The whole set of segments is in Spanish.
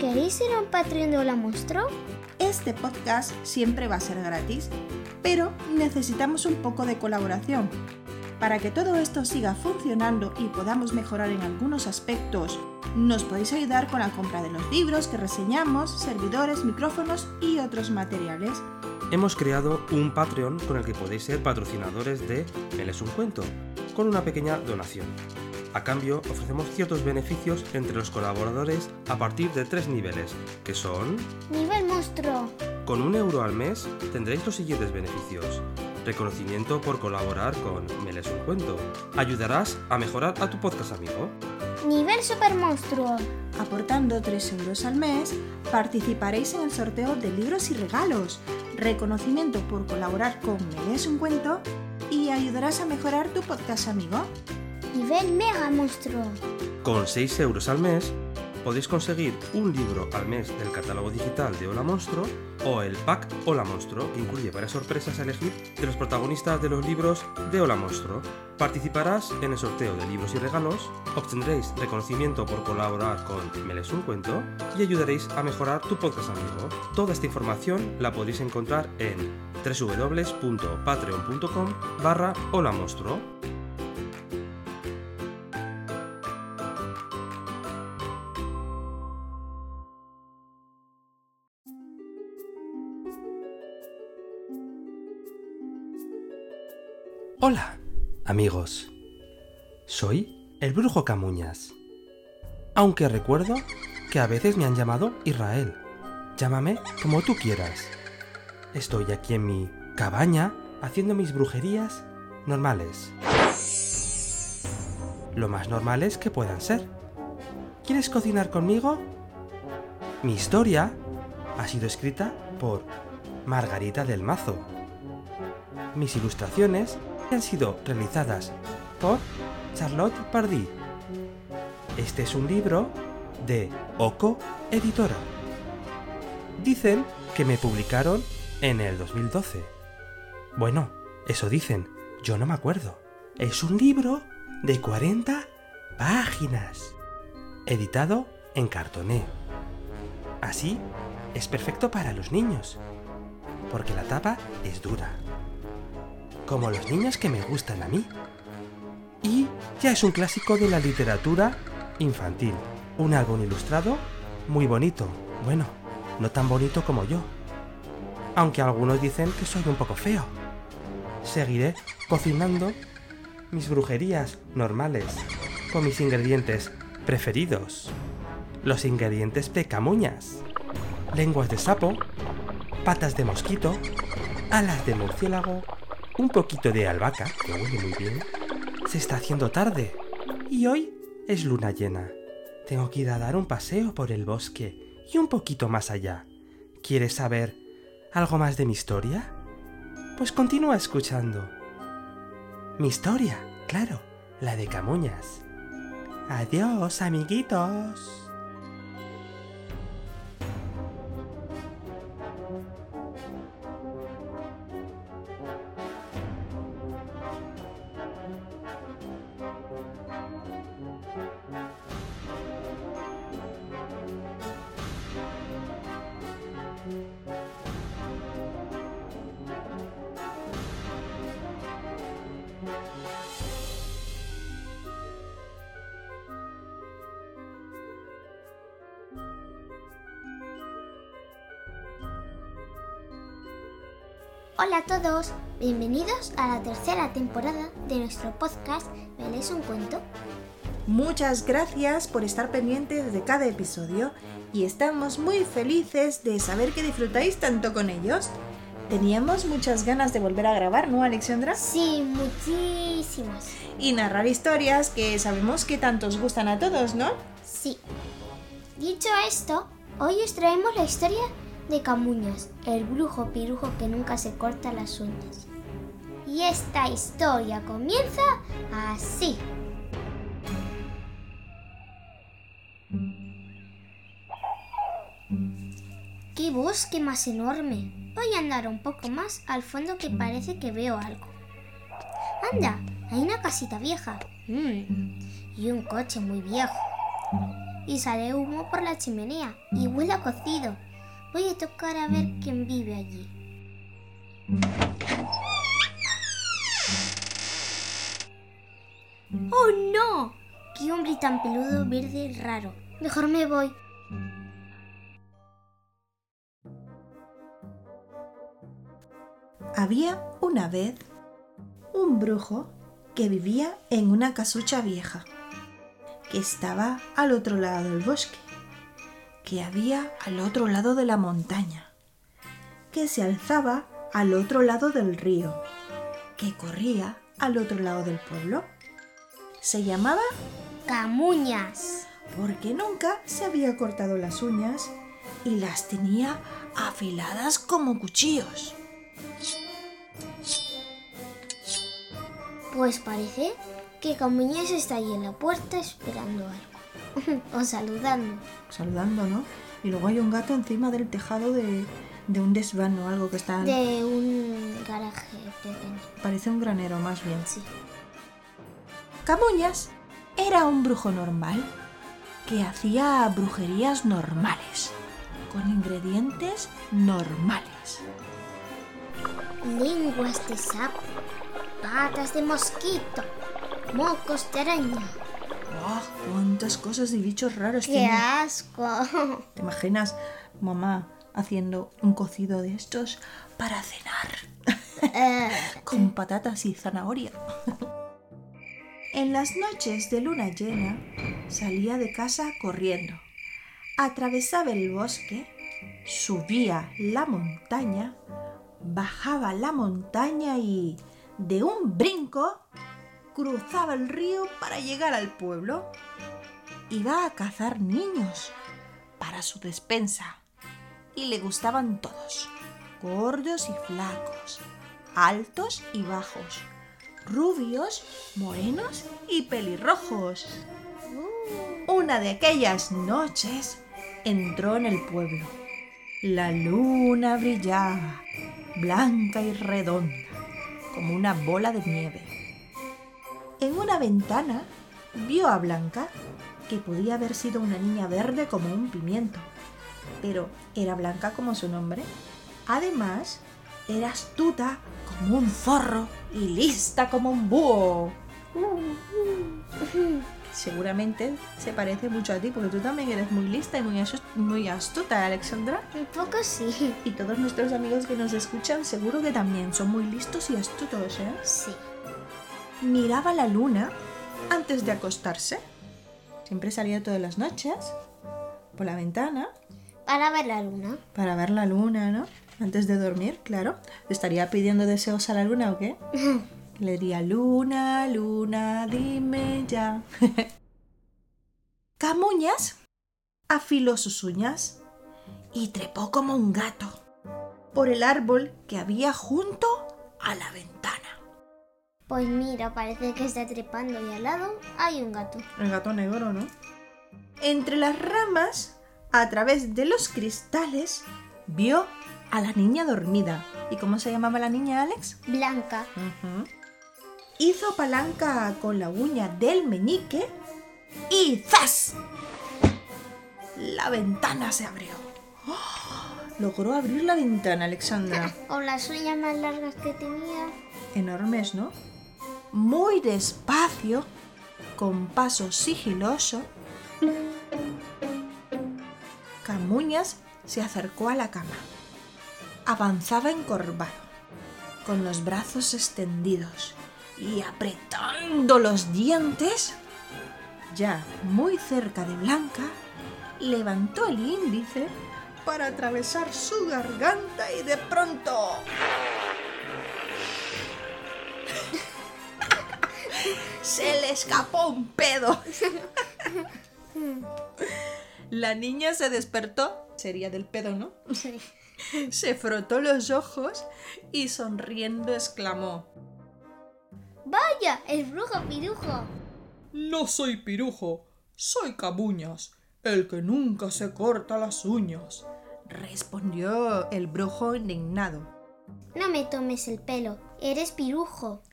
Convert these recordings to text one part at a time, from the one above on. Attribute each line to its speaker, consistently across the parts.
Speaker 1: ¿Queréis ser un Patreon de Hola monstruo?
Speaker 2: Este podcast siempre va a ser gratis, pero necesitamos un poco de colaboración. Para que todo esto siga funcionando y podamos mejorar en algunos aspectos, nos podéis ayudar con la compra de los libros que reseñamos, servidores, micrófonos y otros materiales.
Speaker 3: Hemos creado un Patreon con el que podéis ser patrocinadores de Me lees un cuento, con una pequeña donación. A cambio, ofrecemos ciertos beneficios entre los colaboradores a partir de tres niveles, que son...
Speaker 1: Nivel monstruo.
Speaker 3: Con un euro al mes tendréis los siguientes beneficios. Reconocimiento por colaborar con Me lees un cuento. Ayudarás a mejorar a tu podcast amigo.
Speaker 1: Nivel super monstruo.
Speaker 2: Aportando 3 euros al mes, participaréis en el sorteo de libros y regalos, reconocimiento por colaborar con Me lees un cuento y ayudarás a mejorar tu podcast amigo.
Speaker 1: Nivel mega monstruo.
Speaker 3: Con 6 euros al mes podéis conseguir un libro al mes del catálogo digital de Hola Monstruo o el pack Hola Monstruo, que incluye varias sorpresas a elegir de los protagonistas de los libros de Hola Monstruo. Participarás en el sorteo de libros y regalos, obtendréis reconocimiento por colaborar con Me lees un cuento y ayudaréis a mejorar tu podcast amigo. Toda esta información la podéis encontrar en www.patreon.com barra Hola Monstruo. Hola, amigos. Soy el brujo Camuñas. Aunque recuerdo que a veces me han llamado Israel. Llámame como tú quieras. Estoy aquí en mi cabaña haciendo mis brujerías normales. Lo más normales que puedan ser. ¿Quieres cocinar conmigo? Mi historia ha sido escrita por Margarita del Mazo. Mis ilustraciones han sido realizadas por Charlotte Pardí. Este es un libro de Oco Editora. Dicen que me publicaron en el 2012. Bueno, eso dicen, yo no me acuerdo. Es un libro de 40 páginas, editado en cartoné. Así es perfecto para los niños, porque la tapa es dura como los niños que me gustan a mí. Y ya es un clásico de la literatura infantil. Un álbum ilustrado muy bonito. Bueno, no tan bonito como yo. Aunque algunos dicen que soy un poco feo. Seguiré cocinando mis brujerías normales con mis ingredientes preferidos. Los ingredientes pecamuñas. Lenguas de sapo, patas de mosquito, alas de murciélago, un poquito de albahaca, que huele muy bien. Se está haciendo tarde y hoy es luna llena. Tengo que ir a dar un paseo por el bosque y un poquito más allá. ¿Quieres saber algo más de mi historia? Pues continúa escuchando. Mi historia, claro, la de Camuñas. Adiós, amiguitos.
Speaker 1: Hola a todos, bienvenidos a la tercera temporada de nuestro podcast ¿Me lees un cuento?
Speaker 2: Muchas gracias por estar pendientes de cada episodio y estamos muy felices de saber que disfrutáis tanto con ellos. Teníamos muchas ganas de volver a grabar, ¿no, Alexandra?
Speaker 1: Sí, muchísimas.
Speaker 2: Y narrar historias que sabemos que tantos gustan a todos, ¿no?
Speaker 1: Sí. Dicho esto, hoy os traemos la historia de Camuñas, el brujo pirujo que nunca se corta las uñas. Y esta historia comienza así. ¡Qué bosque más enorme! Voy a andar un poco más al fondo que parece que veo algo. Anda, hay una casita vieja. Mm, y un coche muy viejo. Y sale humo por la chimenea y huele a cocido. Voy a tocar a ver quién vive allí. ¡Oh no! ¡Qué hombre tan peludo, verde raro! Mejor me voy.
Speaker 2: Había una vez un brujo que vivía en una casucha vieja, que estaba al otro lado del bosque, que había al otro lado de la montaña, que se alzaba al otro lado del río, que corría al otro lado del pueblo. Se llamaba
Speaker 1: Camuñas.
Speaker 2: porque nunca se había cortado las uñas y las tenía afiladas como cuchillos.
Speaker 1: Pues parece que Camuñas está ahí en la puerta esperando algo. o saludando.
Speaker 2: saludando, ¿no? Y luego hay un gato encima del tejado de, de un desván o algo que está...
Speaker 1: De un garaje pequeño.
Speaker 2: Parece un granero más bien.
Speaker 1: Sí.
Speaker 2: Camuñas era un brujo normal que hacía brujerías normales, con ingredientes normales.
Speaker 1: Lenguas de sapo, patas de mosquito, mocos de araña.
Speaker 2: ¡Ah! ¡Cuántas cosas y bichos raros
Speaker 1: ¡Qué
Speaker 2: tiene!
Speaker 1: asco!
Speaker 2: ¿Te imaginas mamá haciendo un cocido de estos para cenar?
Speaker 1: Eh,
Speaker 2: con patatas y zanahoria. En las noches de luna llena salía de casa corriendo, atravesaba el bosque, subía la montaña, bajaba la montaña y, de un brinco, cruzaba el río para llegar al pueblo. Iba a cazar niños para su despensa y le gustaban todos, gordos y flacos, altos y bajos, rubios, morenos y pelirrojos. Una de aquellas noches entró en el pueblo. La luna brillaba, blanca y redonda, como una bola de nieve. En una ventana vio a Blanca, que podía haber sido una niña verde como un pimiento, pero era blanca como su nombre. Además, era astuta como un zorro y lista como un búho. Seguramente se parece mucho a ti, porque tú también eres muy lista y muy, muy astuta, Alexandra.
Speaker 1: un poco sí.
Speaker 2: Y todos nuestros amigos que nos escuchan seguro que también son muy listos y astutos, ¿eh?
Speaker 1: Sí.
Speaker 2: Miraba la luna antes de acostarse. Siempre salía todas las noches por la ventana
Speaker 1: Para ver la luna.
Speaker 2: para ver la luna, ¿no? Antes de dormir, claro. ¿Le estaría pidiendo deseos a la luna o qué? Le diría, luna, luna, dime ya. Camuñas afiló sus uñas y trepó como un gato por el árbol que había junto a la ventana.
Speaker 1: Pues mira, parece que está trepando y al lado hay un gato.
Speaker 2: El gato negro, ¿no? Entre las ramas, a través de los cristales, vio a la niña dormida. ¿Y cómo se llamaba la niña, Alex?
Speaker 1: Blanca.
Speaker 2: Hizo palanca con la uña del meñique y ¡zas! La ventana se abrió. ¡Oh! Logró abrir la ventana, Alexandra.
Speaker 1: Con las uñas más largas que tenía.
Speaker 2: Enormes, ¿no? Muy despacio, con paso sigiloso, Camuñas se acercó a la cama. Avanzaba encorvado, con los brazos extendidos y apretando los dientes. Ya muy cerca de Blanca, levantó el índice para atravesar su garganta y de pronto... Se le escapó un pedo. La niña se despertó, sería del pedo, ¿no?
Speaker 1: Sí.
Speaker 2: Se frotó los ojos y sonriendo exclamó.
Speaker 1: ¡Vaya! ¡El brujo pirujo!
Speaker 4: No soy pirujo, soy camuñas, el que nunca se corta las uñas.
Speaker 2: Respondió el brujo indignado.
Speaker 1: No me tomes el pelo, eres pirujo.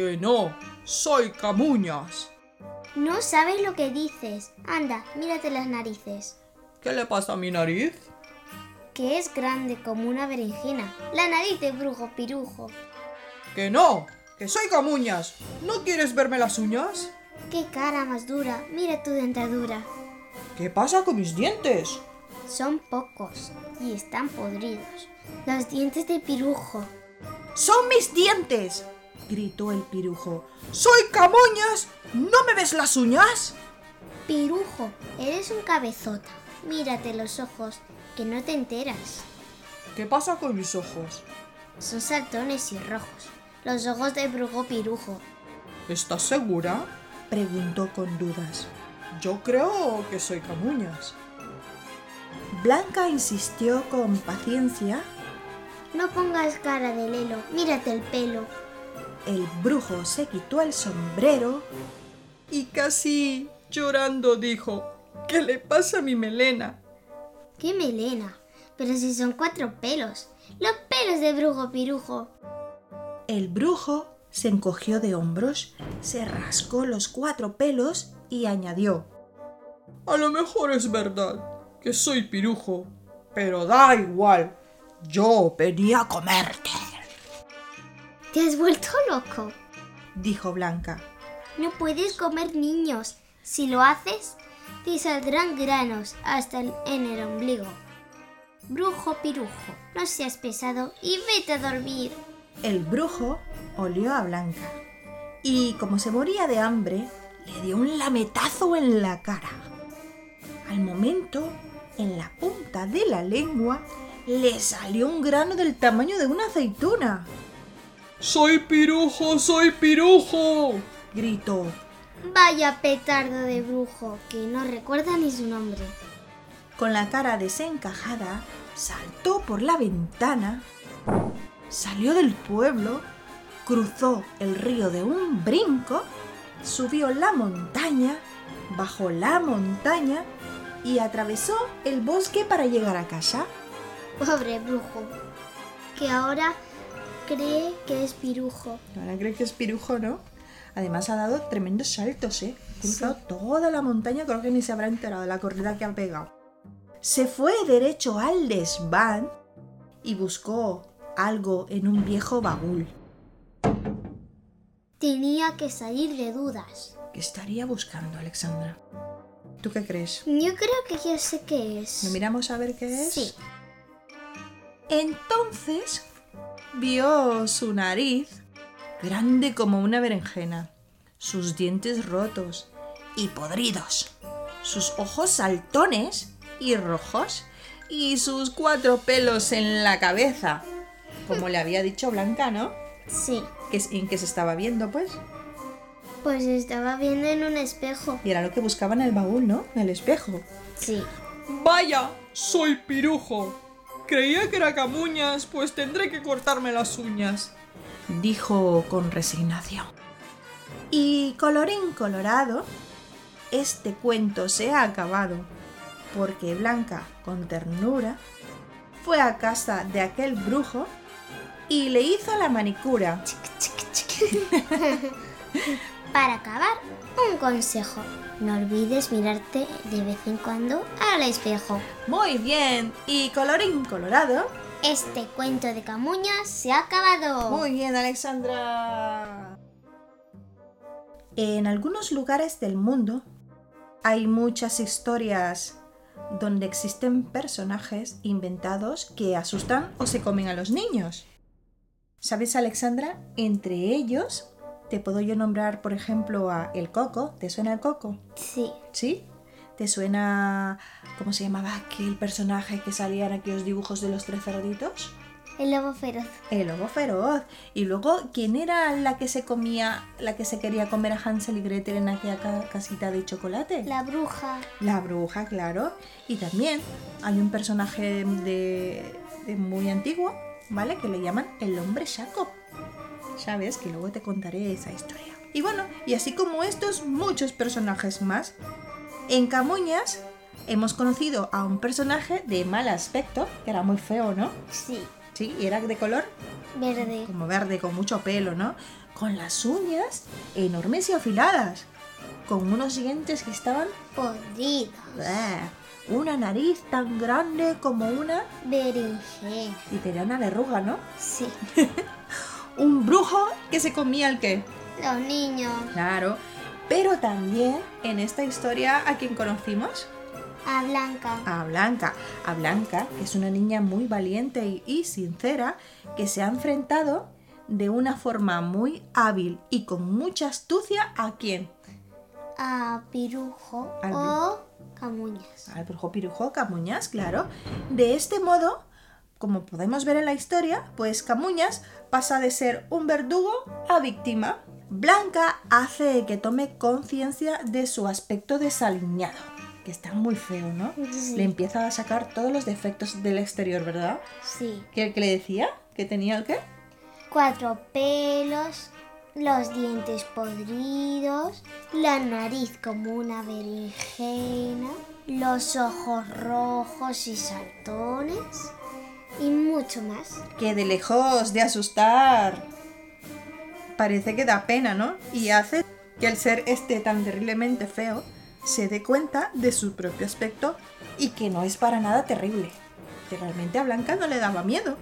Speaker 4: Que no, soy camuñas.
Speaker 1: No sabes lo que dices. Anda, mírate las narices.
Speaker 4: ¿Qué le pasa a mi nariz?
Speaker 1: Que es grande como una berenjena. La nariz de brujo pirujo.
Speaker 4: Que no, que soy camuñas. ¿No quieres verme las uñas?
Speaker 1: ¡Qué cara más dura! Mira tu dentadura.
Speaker 4: ¿Qué pasa con mis dientes?
Speaker 1: Son pocos y están podridos. Los dientes de pirujo.
Speaker 2: ¡Son mis dientes! Gritó el pirujo.
Speaker 4: ¡Soy camuñas! ¿No me ves las uñas?
Speaker 1: Pirujo, eres un cabezota. Mírate los ojos, que no te enteras.
Speaker 4: ¿Qué pasa con mis ojos?
Speaker 1: Son saltones y rojos. Los ojos de brujo pirujo.
Speaker 4: ¿Estás segura?
Speaker 2: preguntó con dudas.
Speaker 4: Yo creo que soy camuñas.
Speaker 2: Blanca insistió con paciencia.
Speaker 1: No pongas cara de lelo, mírate el pelo.
Speaker 2: El brujo se quitó el sombrero
Speaker 4: Y casi llorando dijo, ¿qué le pasa a mi melena?
Speaker 1: ¡Qué melena! Pero si son cuatro pelos. Los pelos de brujo pirujo.
Speaker 2: El brujo se encogió de hombros, se rascó los cuatro pelos y añadió.
Speaker 4: A lo mejor es verdad que soy pirujo, pero da igual. Yo venía a comerte.
Speaker 1: ¿Te has vuelto loco?
Speaker 2: dijo Blanca.
Speaker 1: No puedes comer niños. Si lo haces, te saldrán granos hasta en el ombligo. Brujo pirujo, no seas pesado y vete a dormir.
Speaker 2: El brujo olió a Blanca y como se moría de hambre, le dio un lametazo en la cara. Al momento, en la punta de la lengua, le salió un grano del tamaño de una aceituna.
Speaker 4: Soy pirujo, soy pirujo.
Speaker 2: Gritó.
Speaker 1: Vaya petardo de brujo, que no recuerda ni su nombre.
Speaker 2: Con la cara desencajada, saltó por la ventana, salió del pueblo, cruzó el río de un brinco, subió la montaña, bajó la montaña y atravesó el bosque para llegar a casa.
Speaker 1: Pobre brujo, que ahora cree que es pirujo.
Speaker 2: Ahora cree que es pirujo, ¿no? Además ha dado tremendos saltos, ¿eh? Ha cruzado toda la montaña, creo que ni se habrá enterado de la corrida que ha pegado. Se fue derecho al desván y buscó algo en un viejo baúl.
Speaker 1: Tenía que salir de dudas.
Speaker 2: ¿Qué estaría buscando, Alexandra? ¿Tú qué crees?
Speaker 1: Yo creo que ya sé qué es.
Speaker 2: ¿Lo miramos a ver qué es?
Speaker 1: Sí.
Speaker 2: Entonces vio su nariz grande como una berenjena, sus dientes rotos y podridos, sus ojos saltones y rojos y sus cuatro pelos en la cabeza, como le había dicho Blanca, ¿no?
Speaker 1: Sí.
Speaker 2: ¿En qué se estaba viendo, pues?
Speaker 1: Pues estaba viendo en un espejo.
Speaker 2: Y era lo que buscaba en el baúl, ¿no? En el espejo.
Speaker 1: Sí.
Speaker 4: Vaya, soy pirujo. Creía que era camuñas, pues tendré que cortarme las uñas.
Speaker 2: dijo con resignación. Y colorín colorado, este cuento se ha acabado, porque Blanca, con ternura, fue a casa de aquel brujo y le hizo la manicura.
Speaker 1: Para acabar, un consejo. No olvides mirarte de vez en cuando al espejo.
Speaker 2: Muy bien, y colorín colorado.
Speaker 1: Este cuento de Camuñas se ha acabado.
Speaker 2: Muy bien, Alexandra. En algunos lugares del mundo hay muchas historias donde existen personajes inventados que asustan o se comen a los niños. ¿Sabes, Alexandra? Entre ellos te puedo yo nombrar, por ejemplo, a El Coco. ¿Te suena el Coco?
Speaker 1: Sí.
Speaker 2: ¿Sí? ¿Te suena cómo se llamaba aquel personaje que salía en aquellos dibujos de los tres cerditos?
Speaker 1: El lobo feroz.
Speaker 2: El lobo feroz. Y luego, ¿quién era la que se comía, la que se quería comer a Hansel y Gretel en aquella ca- casita de chocolate?
Speaker 1: La bruja.
Speaker 2: La bruja, claro. Y también hay un personaje de, de muy antiguo, ¿vale? Que le llaman el hombre saco. ¿Sabes? Que luego te contaré esa historia. Y bueno, y así como estos, muchos personajes más. En Camuñas hemos conocido a un personaje de mal aspecto, que era muy feo, ¿no?
Speaker 1: Sí.
Speaker 2: Sí, y era de color
Speaker 1: Verde.
Speaker 2: como verde, con mucho pelo, ¿no? Con las uñas enormes y afiladas. Con unos dientes que estaban
Speaker 1: Podrido.
Speaker 2: ¡Bleh! Una nariz tan grande como una
Speaker 1: Berenjena.
Speaker 2: y tenía una verruga, ¿no?
Speaker 1: Sí.
Speaker 2: Un brujo que se comía el qué.
Speaker 1: Los niños.
Speaker 2: Claro. Pero también en esta historia a quien conocimos
Speaker 1: A Blanca.
Speaker 2: a Blanca. A Blanca, que es una niña muy valiente y, y sincera, que se ha enfrentado de una forma muy hábil y con mucha astucia a quién?
Speaker 1: A Pirujo.
Speaker 2: Al
Speaker 1: o Camuñas.
Speaker 2: al brujo pirujo Camuñas, claro. De este modo, como podemos ver en la historia, pues Camuñas pasa de ser un verdugo a víctima. Blanca hace que tome conciencia de su aspecto desaliñado, que está muy feo, ¿no?
Speaker 1: Sí.
Speaker 2: Le empieza a sacar todos los defectos del exterior, ¿verdad?
Speaker 1: Sí.
Speaker 2: ¿Qué, qué le decía? ¿Que tenía el qué?
Speaker 1: Cuatro pelos. Los dientes podridos. La nariz como una berenjena. Los ojos rojos y saltones. Y mucho más.
Speaker 2: Que de lejos de asustar parece que da pena, ¿no? Y hace que el ser este tan terriblemente feo se dé cuenta de su propio aspecto y que no es para nada terrible. Que realmente a Blanca no le daba miedo.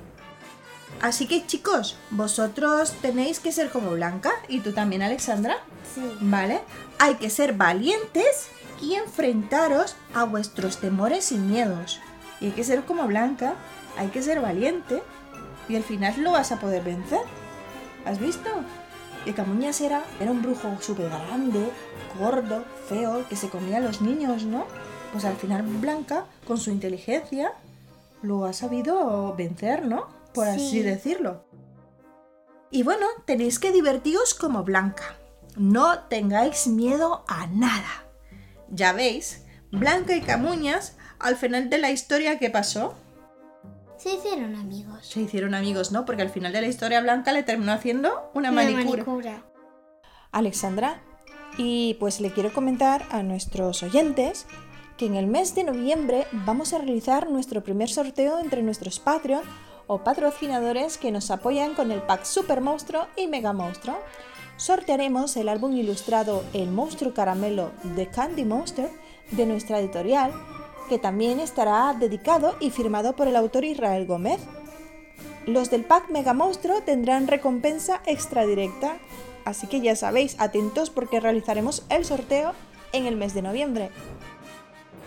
Speaker 2: Así que chicos, vosotros tenéis que ser como Blanca y tú también Alexandra,
Speaker 1: Sí.
Speaker 2: ¿vale? Hay que ser valientes y enfrentaros a vuestros temores y miedos. Y hay que ser como Blanca, hay que ser valiente y al final lo vas a poder vencer. ¿Has visto? Que Camuñas era, era un brujo súper grande, gordo, feo, que se comía a los niños, ¿no? Pues al final Blanca, con su inteligencia, lo ha sabido vencer, ¿no? Por así
Speaker 1: Sí.
Speaker 2: decirlo. Y bueno, tenéis que divertiros como Blanca. No tengáis miedo a nada. Ya veis, Blanca y Camuñas, al final de la historia, ¿qué pasó?
Speaker 1: Se hicieron amigos.
Speaker 2: Se hicieron amigos, ¿no? Porque al final de la historia Blanca le terminó haciendo una,
Speaker 1: Una
Speaker 2: manicura.
Speaker 1: manicura.
Speaker 5: Alexandra. Y pues le quiero comentar a nuestros oyentes que en el mes de noviembre vamos a realizar nuestro primer sorteo entre nuestros Patreon o patrocinadores que nos apoyan con el pack Super Monstruo y Mega Monstruo. Sortearemos el álbum ilustrado El Monstruo Caramelo de Candy Monster de nuestra editorial, que también estará dedicado y firmado por el autor Israel Gómez. Los del pack Mega Monstruo tendrán recompensa extra directa, así que ya sabéis, atentos porque realizaremos el sorteo en el mes de noviembre.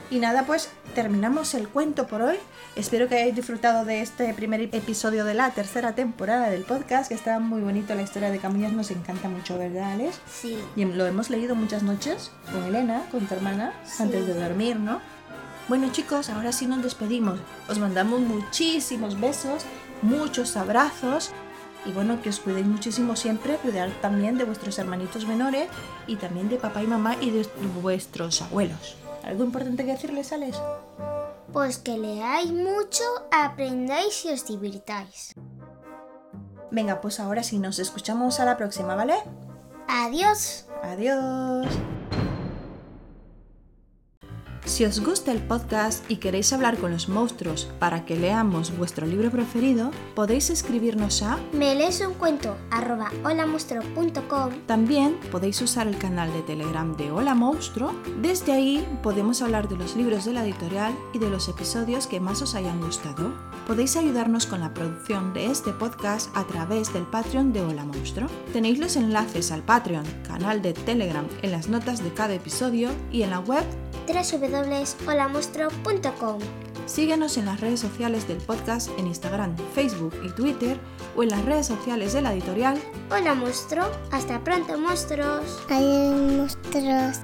Speaker 2: Y nada, pues terminamos el cuento por hoy. Espero que hayáis disfrutado de este primer episodio de la tercera temporada del podcast, que está muy bonito la historia de Camuñas, nos encanta mucho, ¿verdad, Alex?
Speaker 1: Sí.
Speaker 2: Y lo hemos leído muchas noches con Elena, con tu hermana,
Speaker 1: Sí.
Speaker 2: antes de dormir, ¿no? Bueno chicos, ahora sí nos despedimos. Os mandamos muchísimos besos, muchos abrazos y bueno, que os cuidéis muchísimo siempre, cuidar también de vuestros hermanitos menores y también de papá y mamá y de vuestros abuelos. ¿Algo importante que decirles, Alex?
Speaker 1: Pues que leáis mucho, aprendáis y os divirtáis.
Speaker 2: Venga, pues ahora sí, nos escuchamos a la próxima, ¿vale?
Speaker 1: Adiós.
Speaker 2: Adiós. Si os gusta el podcast y queréis hablar con los monstruos para que leamos vuestro libro preferido, podéis escribirnos a...
Speaker 1: Me lees un cuento arroba holamonstruo.com
Speaker 2: También podéis usar el canal de Telegram de Hola Monstruo. Desde ahí podemos hablar de los libros de la editorial y de los episodios que más os hayan gustado. Podéis ayudarnos con la producción de este podcast a través del Patreon de Hola Monstruo. Tenéis los enlaces al Patreon, canal de Telegram en las notas de cada episodio y en la web
Speaker 1: www.holamonstruo.com
Speaker 2: Síguenos en las redes sociales del podcast en Instagram, Facebook y Twitter o en las redes sociales de la editorial
Speaker 1: Hola monstruo. Hasta pronto monstruos.
Speaker 6: Hay monstruos.